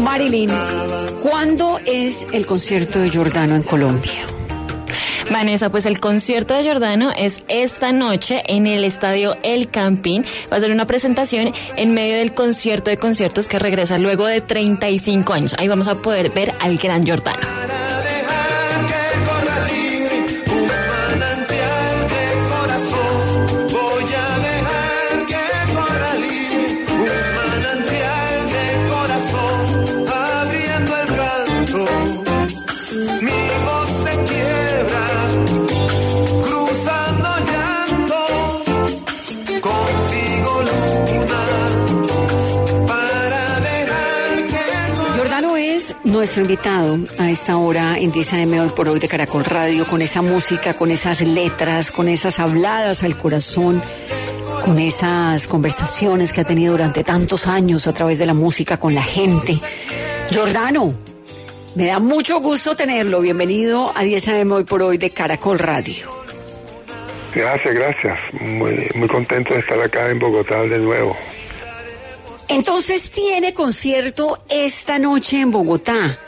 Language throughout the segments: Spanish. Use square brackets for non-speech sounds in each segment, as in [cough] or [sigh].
Marilyn, ¿cuándo es el concierto de Jordano en Colombia? Vanessa, pues el concierto de Jordano es esta noche en el estadio El Campín. Va a ser una presentación en medio del concierto de conciertos que regresa luego de 35 años. Ahí vamos a poder ver al gran Jordano. Nuestro invitado a esta hora en 10 AM hoy por hoy de Caracol Radio, con esa música, con esas letras, con esas habladas al corazón, con esas conversaciones que ha tenido durante tantos años a través de la música con la gente. Jordano, me da mucho gusto tenerlo. Bienvenido a 10 AM hoy por hoy de Caracol Radio. Gracias, gracias. Muy, muy contento de estar acá en Bogotá de nuevo. Entonces tiene concierto esta noche en Bogotá.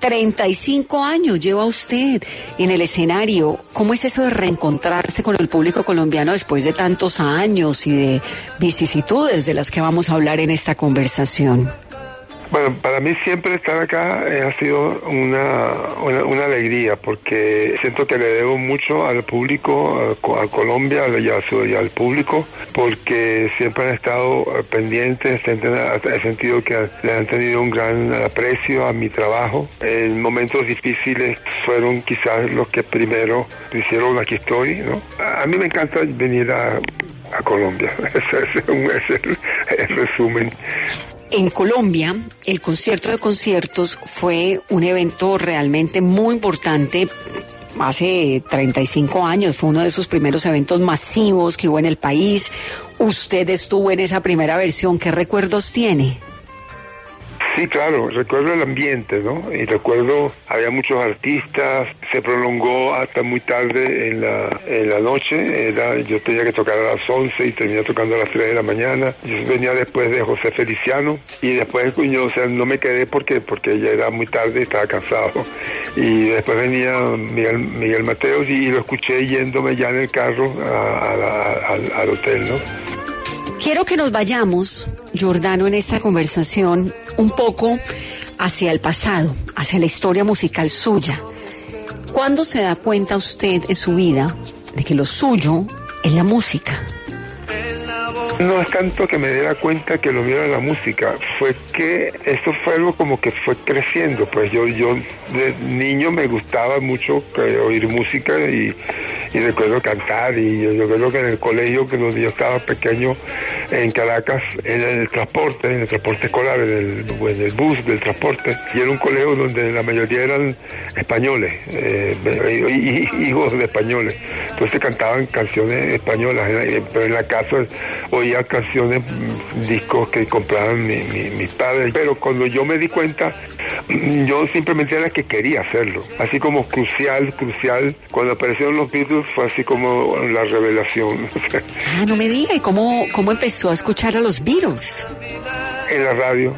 35 años lleva usted en el escenario. ¿Cómo es eso de reencontrarse con el público colombiano después de tantos años y de vicisitudes de las que vamos a hablar en esta conversación? Bueno, para mí siempre estar acá eh, ha sido una, una, alegría porque siento que le debo mucho al público, a, Colombia y, al público, porque siempre han estado eh, pendientes, he sentido que le han tenido un gran aprecio a mi trabajo. En momentos difíciles fueron quizás los que primero hicieron aquí estoy, ¿no? A mí me encanta venir a, Colombia, [laughs] ese es, el, el resumen. En Colombia, el concierto de conciertos fue un evento realmente muy importante. Hace 35 años fue uno de esos primeros eventos masivos que hubo en el país. Usted estuvo en esa primera versión. ¿Qué recuerdos tiene? Sí, claro, recuerdo el ambiente, ¿no? Y recuerdo, había muchos artistas, se prolongó hasta muy tarde en la, en la noche, era, yo tenía que tocar a las 11 y terminé tocando a las 3 de la mañana, yo venía después de José Feliciano y después, yo, o sea, no me quedé porque, porque ya era muy tarde y estaba cansado. Y después venía Miguel, Miguel Mateos y, lo escuché yéndome ya en el carro al hotel, ¿no? Quiero que nos vayamos, Jordano, en esta conversación un poco hacia el pasado, hacia la historia musical suya. ¿Cuándo se da cuenta usted en su vida de que lo suyo es la música? No es tanto que me diera cuenta que lo mío era la música, fue que esto fue algo como que fue creciendo, pues yo, yo de niño me gustaba mucho oír música y, recuerdo cantar y yo, recuerdo que en el colegio que yo estaba pequeño en Caracas, en el transporte, en el transporte escolar, en el, bus del transporte, y era un colegio donde la mayoría eran españoles, eh, hijos de españoles, entonces cantaban canciones españolas, pero en la casa oía canciones, mm, discos que compraban mis padres, pero cuando yo me di cuenta, [clears throat] yo simplemente era que quería hacerlo, así como crucial, crucial, cuando aparecieron los Beatles fue así como la revelación. [laughs] ah, no me diga, ¿y cómo, cómo empezó a escuchar a los Beatles? En la radio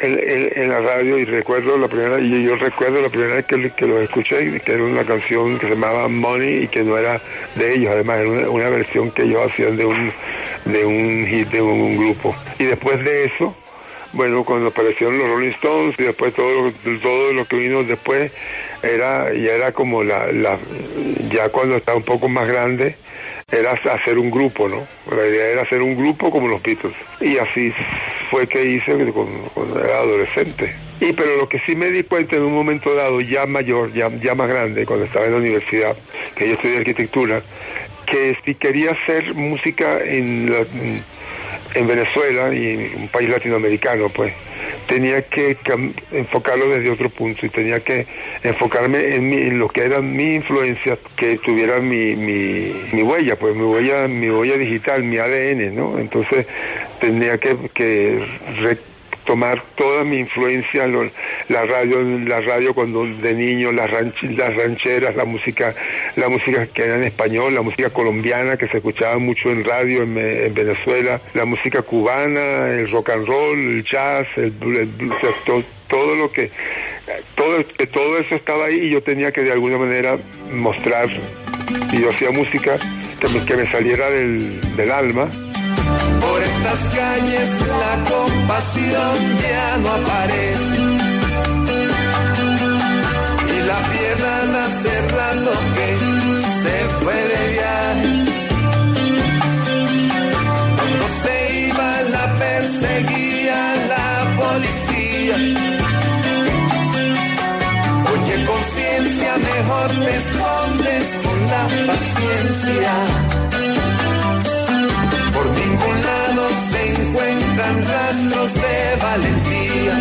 en, la radio y recuerdo la primera y yo recuerdo la primera vez que, que lo escuché que era una canción que se llamaba Money y que no era de ellos además era una, versión que ellos hacían de un de un hit de un, grupo y después de eso bueno cuando aparecieron los Rolling Stones y después todo lo, todo lo que vino después era ya era como la, la ya cuando estaba un poco más grande era hacer un grupo, ¿no? La idea era hacer un grupo como los Beatles. Y así fue que hice cuando, era adolescente. Y pero lo que sí me di cuenta en un momento dado, ya mayor, ya, ya más grande, cuando estaba en la universidad, que yo estudié arquitectura, que si quería hacer música en, en Venezuela y un país latinoamericano, pues tenía que enfocarlo desde otro punto y tenía que enfocarme en, lo que era mi influencia, que tuviera mi, mi, huella, pues mi huella, mi huella digital, mi ADN, ¿no? Entonces tenía que tomar toda mi influencia, la radio, la radio cuando de niño, las, las rancheras, la música, la música que era en español, la música colombiana que se escuchaba mucho en radio en, Venezuela, la música cubana, el rock and roll, el jazz, el, todo, lo que todo, todo eso estaba ahí y yo tenía que de alguna manera mostrar. Y yo hacía música que me, que me saliera del, del alma estas calles la compasión ya no aparece. Y la piedra cerrando que se fue de viaje. Cuando se iba la perseguía la policía. Oye, conciencia, mejor te escondes con la paciencia. Rastros de valentía.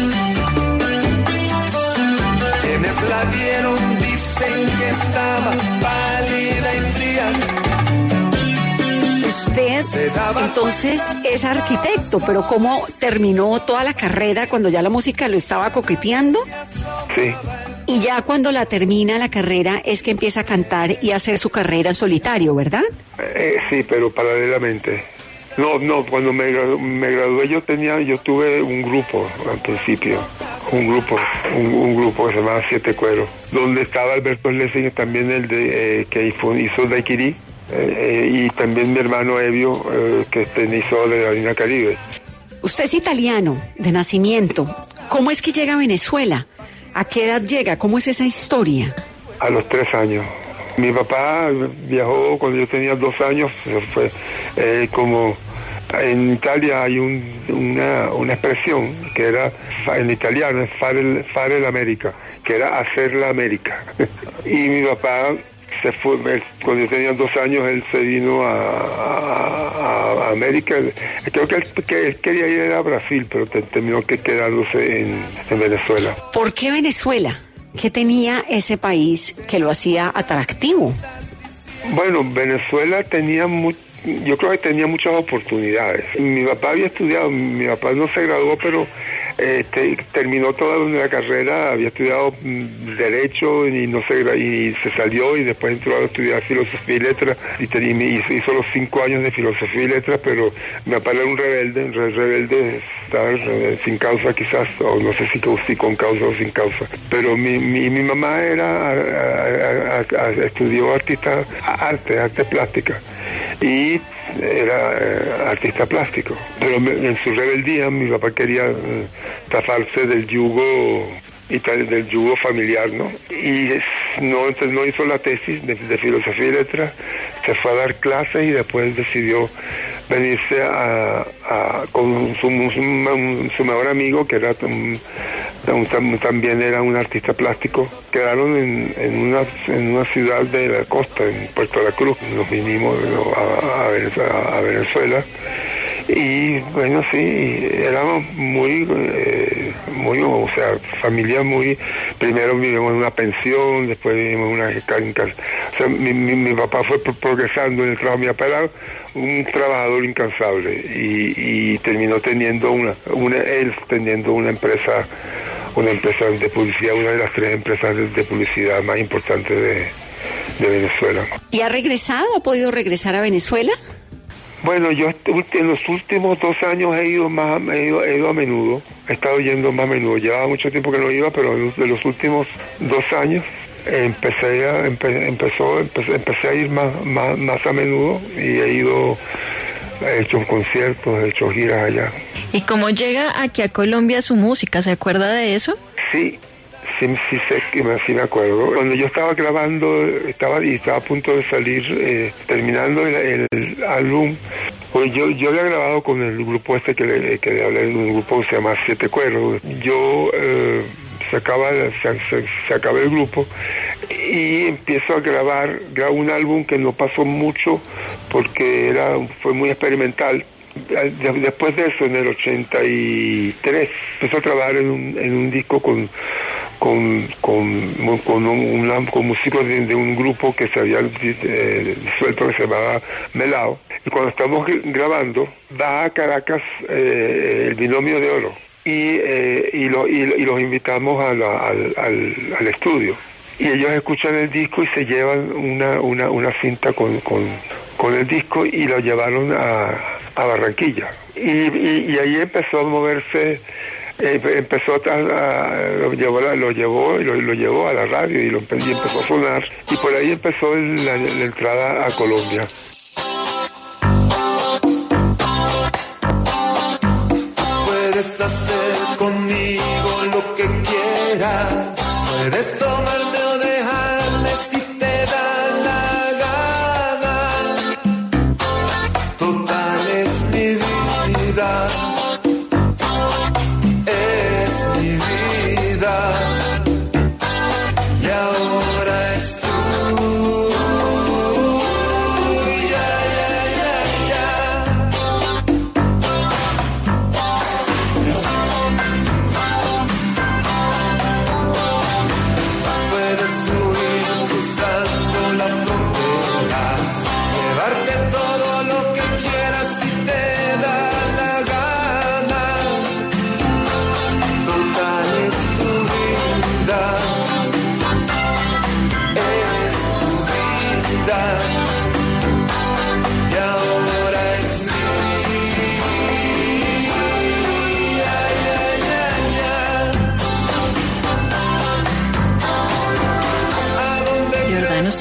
Quienes la vieron dicen que estaba pálida y fría. Usted entonces es arquitecto, pero ¿cómo terminó toda la carrera cuando ya la música lo estaba coqueteando? Sí. Y ya cuando la termina la carrera es que empieza a cantar y a hacer su carrera en solitario, ¿verdad? Eh, sí, pero paralelamente. No, no, cuando me, me gradué yo tenía, yo tuve un grupo al principio, un grupo, un, grupo que se llamaba Siete Cueros, donde estaba Alberto Lessing, también el de eh, que hizo Daiquiri, eh, eh, y también mi hermano Evio, que este, hizo de la Lina Caribe. Usted es italiano, de nacimiento. ¿Cómo es que llega a Venezuela? ¿A qué edad llega? ¿Cómo es esa historia? A los tres años. Mi papá viajó cuando yo tenía dos años, fue como en Italia hay una, una, expresión que era en italiano, es fare, fare l'America, que era hacer la América. [laughs] y mi papá se fue, cuando yo tenía dos años, él se vino a, América. Creo que él, que quería ir a Brasil, pero terminó que quedándose en, en Venezuela. ¿Por qué Venezuela? ¿Qué tenía ese país que lo hacía atractivo? Bueno, Venezuela tenía mucho yo creo que tenía muchas oportunidades. Mi papá había estudiado, mi papá no se graduó, pero eh, terminó toda la carrera, había estudiado mm, Derecho y no se, y se salió y después entró a estudiar Filosofía y Letras y, hizo, los cinco años de Filosofía y Letras, pero papá era un rebelde, rebelde, eh, sin causa quizás, o no sé si, con causa o sin causa. Pero mi, mi, mi mamá era, estudió artista, arte, arte plástica y era eh, artista plástico. Pero en su rebeldía mi papá quería eh, taparse del yugo y del yugo familiar, ¿no? Y no, entonces no hizo la tesis de, filosofía y letras, se fue a dar clases y después decidió venirse a, con su, mejor amigo, que era también era un artista plástico, quedaron en, una, en una ciudad de la costa, en Puerto La Cruz, nos vinimos a, a Venezuela. Y bueno, sí, éramos muy, eh, muy, o sea, familia muy, primero vivimos en una pensión, después vivimos en una o sea, mi, mi, papá fue progresando en el trabajo, mi papá un trabajador incansable y, y terminó teniendo una, una, él teniendo una empresa, una empresa de publicidad, una de las tres empresas de, publicidad más importantes de, de Venezuela. ¿Y ha regresado? ¿Ha podido regresar a Venezuela? Bueno, yo en los últimos dos años he ido más, he ido, a menudo, he estado yendo más a menudo. Llevaba mucho tiempo que no iba, pero de los últimos dos años empecé a, empezó, empecé, a ir más, más, a menudo y he ido, he hecho conciertos, he hecho giras allá. ¿Y cómo llega aquí a Colombia su música? ¿Se acuerda de eso? Sí, Sí, sí, sé, sí me acuerdo. Cuando yo estaba grabando, estaba y estaba a punto de salir, eh, terminando el, álbum, pues yo, yo había grabado con el grupo este que le, que le hablé, un grupo que se llama Siete Cuerdos. Yo eh, se, acaba, se, se, acaba el grupo y empiezo a grabar, grabo un álbum que no pasó mucho porque era fue muy experimental después de eso, en el 83, empezó a trabajar en un, en un disco con con, con, con, con músicos de, un grupo que se había eh, disuelto que se llamaba Melao. Y cuando estamos grabando, va a Caracas eh, el binomio de oro y, eh, y, lo, y, los invitamos al, al, estudio. Y ellos escuchan el disco y se llevan una, una, una cinta con, con, con el disco y lo llevaron a, a Barranquilla. Y, y, ahí empezó a moverse, eh, empezó a, lo llevó, lo llevó, lo, lo, llevó a la radio y, lo, y empezó a sonar. Y por ahí empezó la, la entrada a Colombia. Puedes hacer conmigo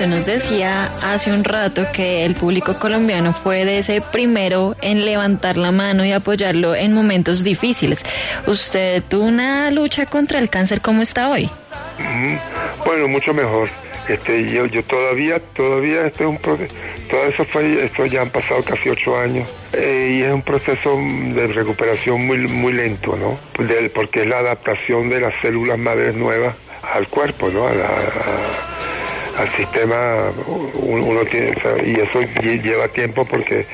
nos decía hace un rato que el público colombiano fue de ese primero en levantar la mano y apoyarlo en momentos difíciles. Usted tuvo una lucha contra el cáncer, ¿cómo está hoy? Ujú. Bueno, mucho mejor. Este, yo, yo todavía, todavía este es un proceso, todo eso fue, esto ya han pasado casi ocho años eh, y es un proceso de recuperación muy, muy lento, ¿no? Del- porque es la adaptación de las células madres nuevas al cuerpo, ¿no? A la- al sistema uno, tiene y eso lle- lleva tiempo porque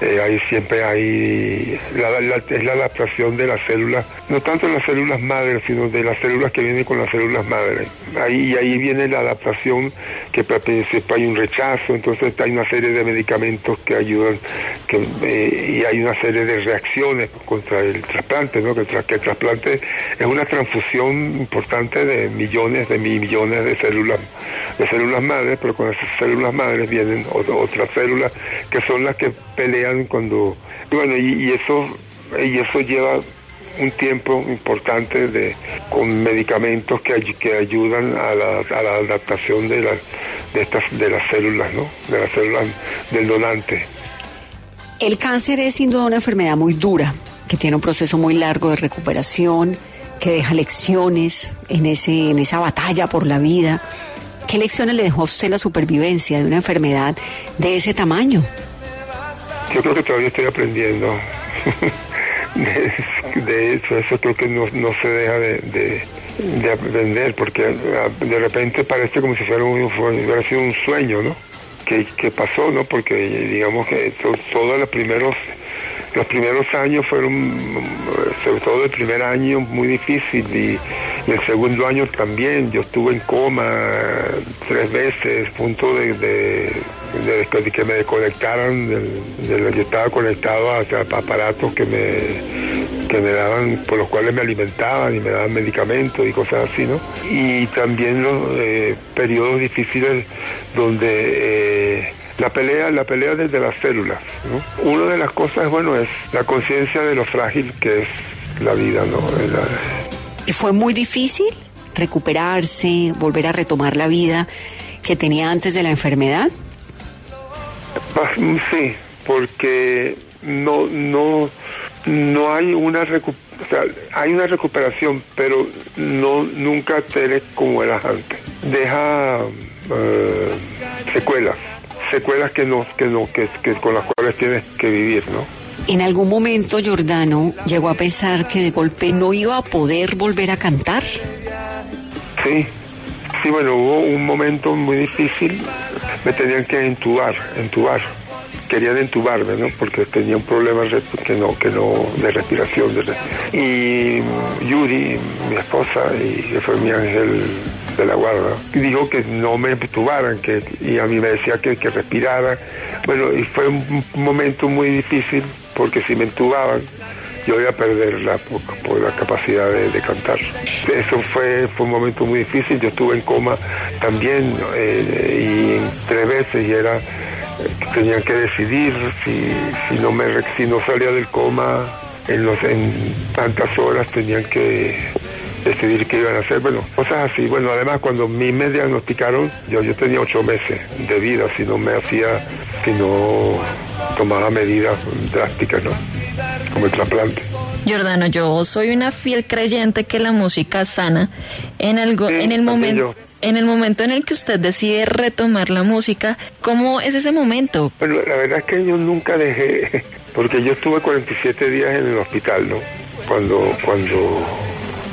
eh, ahí siempre hay la, es la adaptación de las células no tanto las células madres sino de las células que vienen con las células madres. Ahí y ahí viene la adaptación que principio hay un rechazo entonces hay una serie de medicamentos que ayudan que, eh, y hay una serie de reacciones contra el trasplante no que, que el trasplante es una transfusión importante de millones de mi- millones de células de células madres, pero con esas células madres vienen ot- otras células que son las que pelean cuando bueno y, y eso y eso lleva un tiempo importante de con medicamentos que, que ayudan a la, a la adaptación de las de estas de las células no de las células del donante El cáncer es sin duda una enfermedad muy dura, que tiene un proceso muy largo de recuperación, que deja lecciones en, ese, en esa batalla por la vida. ¿Qué lecciones le dejó a usted la supervivencia de una enfermedad de ese tamaño? Yo creo que todavía estoy aprendiendo [laughs] de, eso, eso creo que no, no se deja de, de, de aprender, porque ah, de repente parece como si fuera un, hubiera sido un sueño, ¿no? Que, que pasó, ¿no? Porque digamos que to- todos los primeros los primeros años fueron, sobre todo el primer año, muy difícil y, y el segundo año también. Yo estuve en coma tres veces, punto de, de, de- de que me desconectaran. del- del- yo estaba conectado a, aparatos que me, que me daban, por los cuales me alimentaban y me daban medicamentos y cosas así, ¿no? Y también los eh, periodos difíciles donde eh, la pelea, la pelea desde las células, ¿no? Una de las cosas, bueno, es la conciencia de lo frágil que es la vida, ¿no? La- ¿Y fue muy difícil recuperarse, volver a retomar la vida que tenía antes de la enfermedad? Ah, Sí, porque no, no, no hay una recu- o sea, hay una recuperación, pero no nunca te eres como eras antes. Deja eh, secuelas, secuelas que no, que no, que, que con las cuales tienes que vivir, ¿no? En algún momento Giordano llegó a pensar que de golpe no iba a poder volver a cantar. Sí, sí, bueno, hubo un momento muy difícil, me tenían que entubar, entubar. querían entubarme, ¿no? Porque tenía un problema que no, que no, de respiración. y Yuri, mi esposa, y que fue mi ángel de la guarda, dijo que no me entubaran, que, y a mí me decía que, que respirara. Bueno, y fue un momento muy difícil, porque si me entubaban, yo iba a perder la, por, la capacidad de, cantar. Eso fue, fue un momento muy difícil, yo estuve en coma también eh, y tres veces y era tenían que decidir si, si no me si no salía del coma en los en tantas horas tenían que decidir qué iban a hacer, bueno, cosas así. Bueno, además cuando mí me diagnosticaron, yo, yo tenía ocho meses de vida, si no me hacía, si no tomaba medidas drásticas, ¿no? Como el trasplante. Jordano, yo soy una fiel creyente que la música sana. En algo, en el momento, en el momento en el que usted decide retomar la música, ¿cómo es ese momento? Bueno, la verdad es que yo nunca dejé, porque yo estuve 47 días en el hospital, ¿no? Cuando, cuando,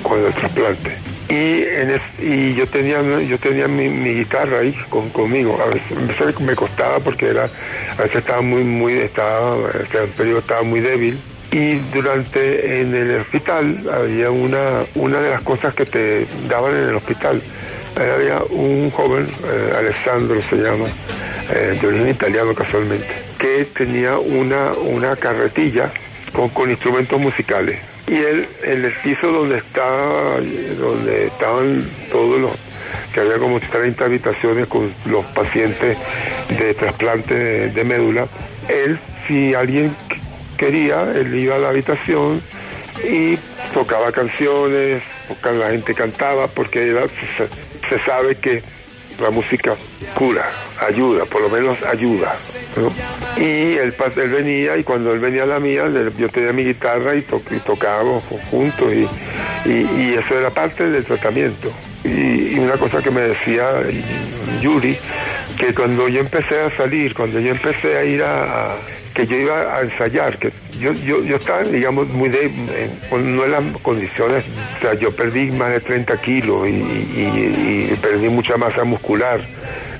cuando el trasplante. Y, en y yo tenía yo tenía mi, guitarra ahí con, conmigo. A veces, me costaba porque era a veces estaba muy muy estaba el periodo estaba muy débil. Y durante en el hospital había una una de las cosas que te daban en el hospital. Había un joven eh, Alessandro se llama eh, de origen italiano casualmente que tenía una una carretilla con, con instrumentos musicales y él en el piso donde estaba donde estaban todos los que había como 30 habitaciones con los pacientes de trasplante de médula él si alguien quería, él iba a la habitación y tocaba canciones, la gente cantaba, porque se, sabe que la música cura, ayuda, por lo menos ayuda. Y él, él venía y cuando él venía a la mía, yo tenía mi guitarra y, tocábamos juntos y, y, eso era parte del tratamiento. Y, una cosa que me decía Yuri, que cuando yo empecé a salir, cuando yo empecé a ir a que yo iba a ensayar, que yo, yo, yo estaba, digamos, muy de, no en las condiciones, o sea, yo perdí más de 30 kilos y, perdí mucha masa muscular.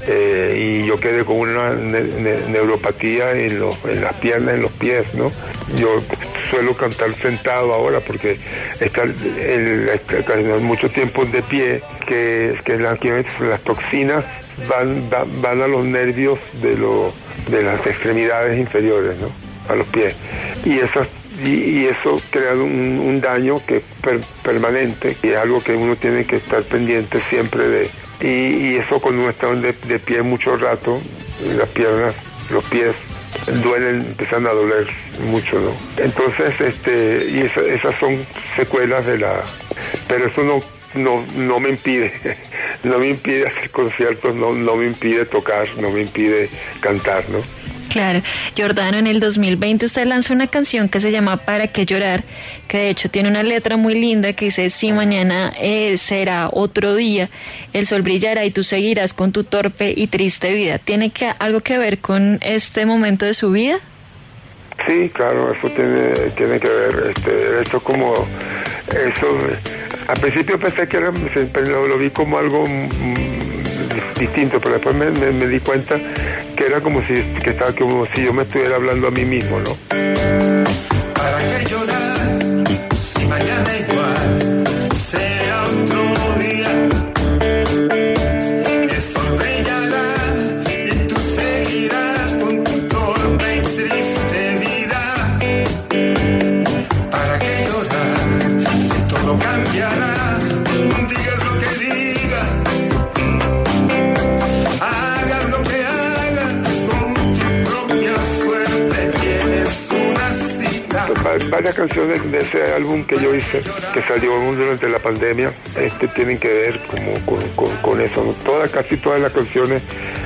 Eh, y yo quedé con una neuropatía en, en las piernas, en los pies, ¿no? Yo suelo cantar sentado ahora porque estar el, mucho tiempo de pie, que, que las, las toxinas van, van, a los nervios de, lo, de las extremidades inferiores, ¿no? a los pies. Y, esas, y, eso crea un, daño que es permanente y es algo que uno tiene que estar pendiente siempre de. Y, eso cuando uno está de, de pie mucho rato, las piernas, los pies duelen, empiezan a doler mucho, ¿no? Entonces, este, y esas son secuelas de la... Pero eso no, no, no me impide, [laughs] no me impide hacer conciertos, no, no me impide tocar, no me impide cantar, ¿no? Claro, Jordano, en el 2020 usted lanza una canción que se llama Para qué llorar, que de hecho tiene una letra muy linda que dice, si mañana eh, será otro día, el sol brillará y tú seguirás con tu torpe y triste vida. ¿Tiene que, algo que ver con este momento de su vida? Sí, claro, eso tiene, tiene que ver, este, esto como, eso, al principio pensé que era, lo vi como algo distinto, pero después me, di cuenta que era como si, que estaba, como si yo me estuviera hablando a mí mismo, ¿no? ¿Para qué llorar si mañana canciones de ese álbum que yo hice, que salió durante la pandemia, este, tienen que ver como con, eso. Todas, casi todas las canciones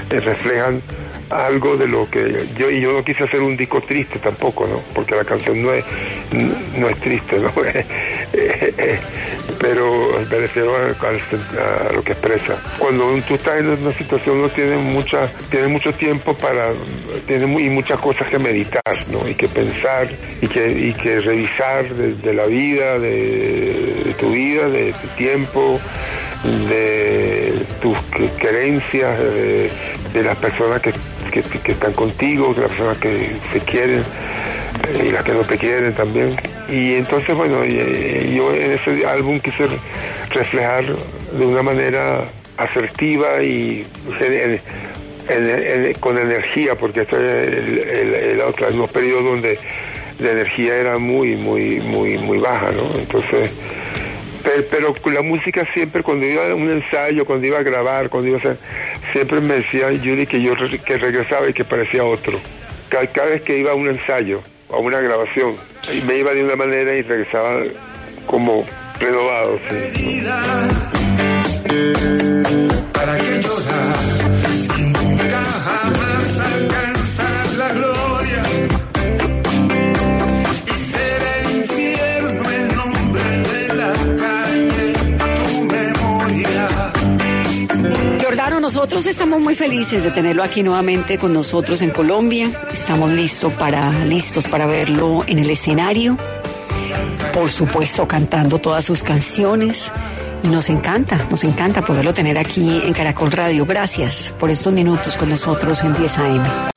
eh, reflejan algo de lo que yo y yo no quise hacer un disco triste tampoco no porque la canción no es no es triste no [laughs] pero me refiero a, lo que expresa. Cuando tú estás en una situación no tienes mucha tienes mucho tiempo para tienes y muchas cosas que meditar no y que pensar y que y que revisar de, la vida de, tu vida de tu tiempo de tus creencias de las personas que que, que están contigo, las personas que se quieren y las que no te quieren también. Y entonces, bueno, yo en ese álbum quise reflejar de una manera asertiva y con energía, porque es el, el, otro, periodo donde la energía era muy, muy, muy, muy baja, ¿no? Entonces, pero, la música siempre, cuando iba a un ensayo, cuando iba a grabar, cuando iba a hacer, siempre me decía Judy que yo que regresaba y que parecía otro. Cada, vez que iba a un ensayo, a una grabación, me iba de una manera y regresaba como renovado. ¿Para qué nosotros estamos muy felices de tenerlo aquí nuevamente con nosotros en Colombia. Estamos listos para, listos para verlo en el escenario. Por supuesto, cantando todas sus canciones. Nos encanta, nos encanta poderlo tener aquí en Caracol Radio. Gracias por estos minutos con nosotros en 10 AM.